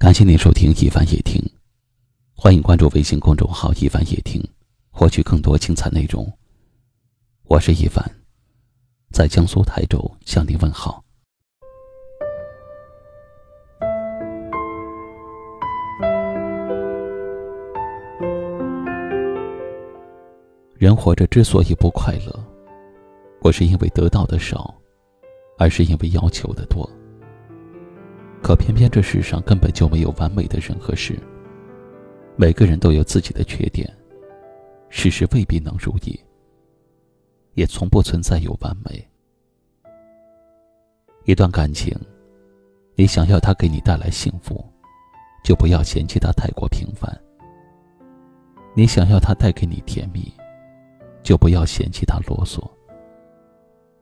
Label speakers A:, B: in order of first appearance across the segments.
A: 感谢您收听一凡夜听，欢迎关注微信公众号一凡夜听，获取更多精彩内容。我是一凡，在江苏台州向您问好。人活着之所以不快乐，不是因为得到的少，而是因为要求的多。可偏偏这世上根本就没有完美的人和事。每个人都有自己的缺点，事事未必能如意，也从不存在有完美。一段感情，你想要它给你带来幸福，就不要嫌弃它太过平凡；你想要它带给你甜蜜，就不要嫌弃它啰嗦；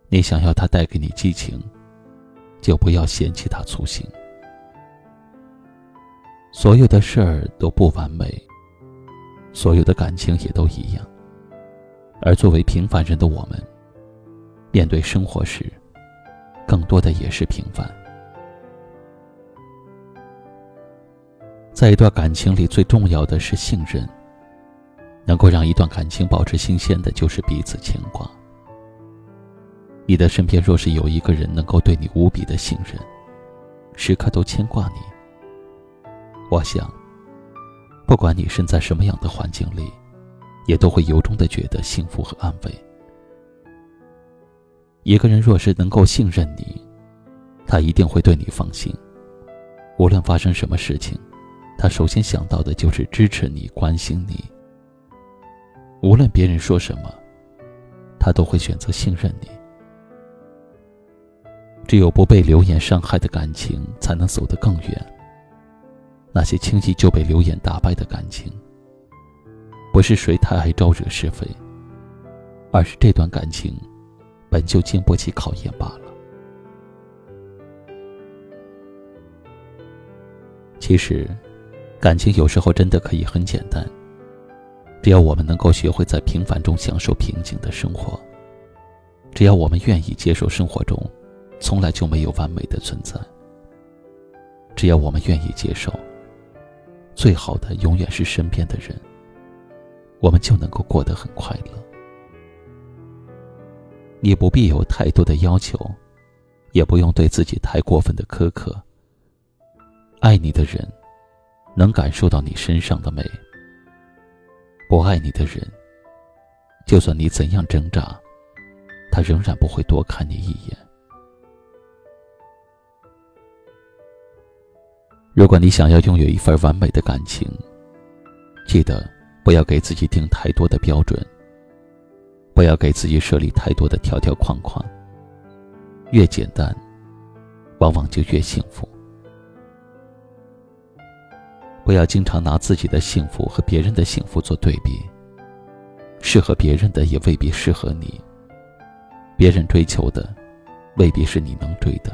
A: 你想要它带给你激情，就不要嫌弃它粗心。所有的事儿都不完美，所有的感情也都一样。而作为平凡人的我们，面对生活时，更多的也是平凡。在一段感情里，最重要的是信任。能够让一段感情保持新鲜的，就是彼此牵挂。你的身边若是有一个人能够对你无比的信任，时刻都牵挂你。我想，不管你身在什么样的环境里，也都会由衷的觉得幸福和安慰。一个人若是能够信任你，他一定会对你放心。无论发生什么事情，他首先想到的就是支持你、关心你。无论别人说什么，他都会选择信任你。只有不被流言伤害的感情，才能走得更远。那些轻易就被流言打败的感情，不是谁太爱招惹是非，而是这段感情本就经不起考验罢了。其实，感情有时候真的可以很简单，只要我们能够学会在平凡中享受平静的生活，只要我们愿意接受生活中从来就没有完美的存在，只要我们愿意接受。最好的永远是身边的人，我们就能够过得很快乐。你不必有太多的要求，也不用对自己太过分的苛刻。爱你的人，能感受到你身上的美；不爱你的人，就算你怎样挣扎，他仍然不会多看你一眼。如果你想要拥有一份完美的感情，记得不要给自己定太多的标准，不要给自己设立太多的条条框框。越简单，往往就越幸福。不要经常拿自己的幸福和别人的幸福做对比，适合别人的也未必适合你，别人追求的未必是你能追的。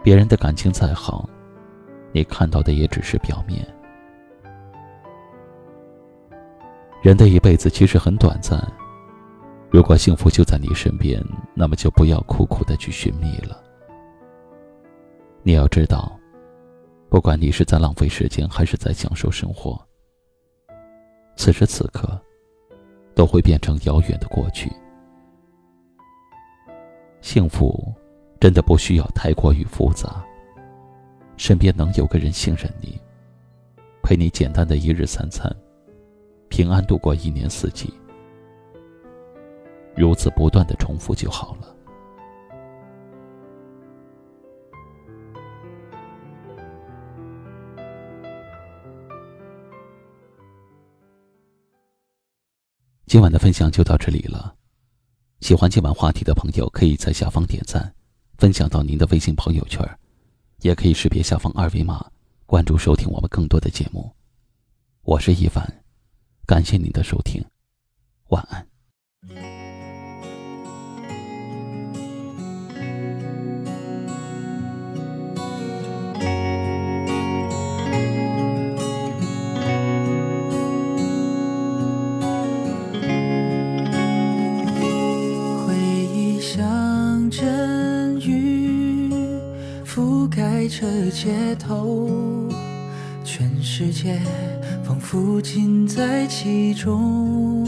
A: 别人的感情再好。你看到的也只是表面。人的一辈子其实很短暂，如果幸福就在你身边，那么就不要苦苦的去寻觅了。你要知道，不管你是在浪费时间还是在享受生活，此时此刻，都会变成遥远的过去。幸福，真的不需要太过于复杂。身边能有个人信任你，陪你简单的一日三餐，平安度过一年四季，如此不断的重复就好了。今晚的分享就到这里了，喜欢今晚话题的朋友可以在下方点赞，分享到您的微信朋友圈。也可以识别下方二维码，关注收听我们更多的节目。我是一凡，感谢您的收听，晚安。
B: 这街头。全世界仿佛尽在其中，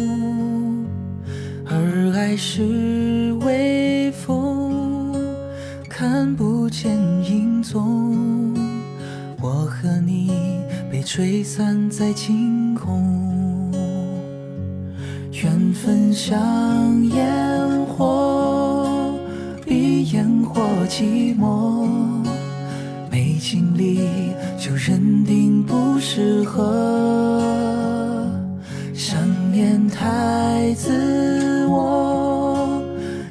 B: 而爱是微风，看不见影踪。我和你被吹散在晴空，缘分像烟火，比烟火寂寞。里就认定不适合，想念太自我，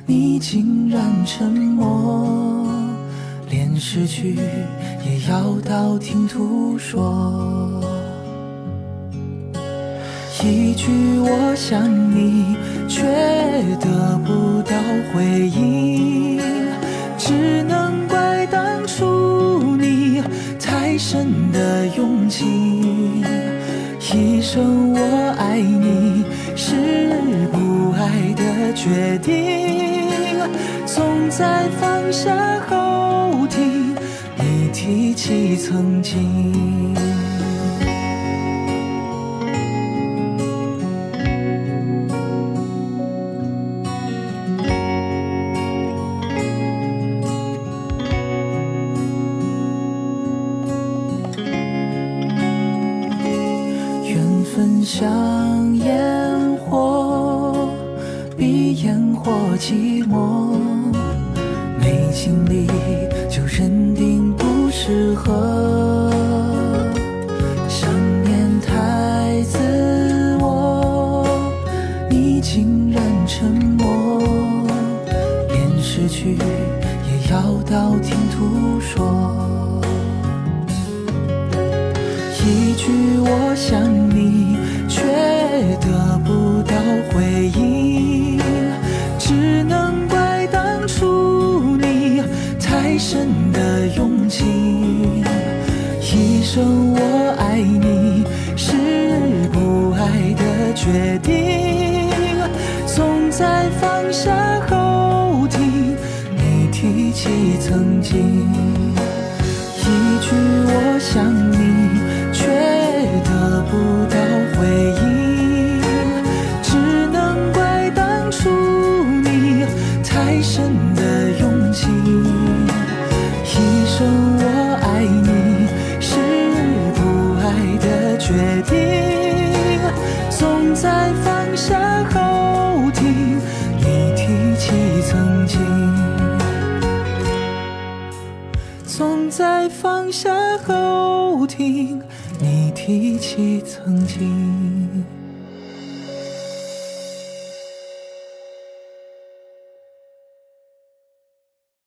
B: 你竟然沉默，连失去也要道听途说。一句我想你，却得不总在放下后听你提起曾经。缘或寂寞。没经历就认定不适合，想念太自我，你竟然沉默，连失去也要道听途说。一句我想你，却得不到回应，只能怪当初你太深的用情。一生我爱你，是不爱的决定，总在放下后听你提起曾经。一句我想总在放下后听你提起曾经。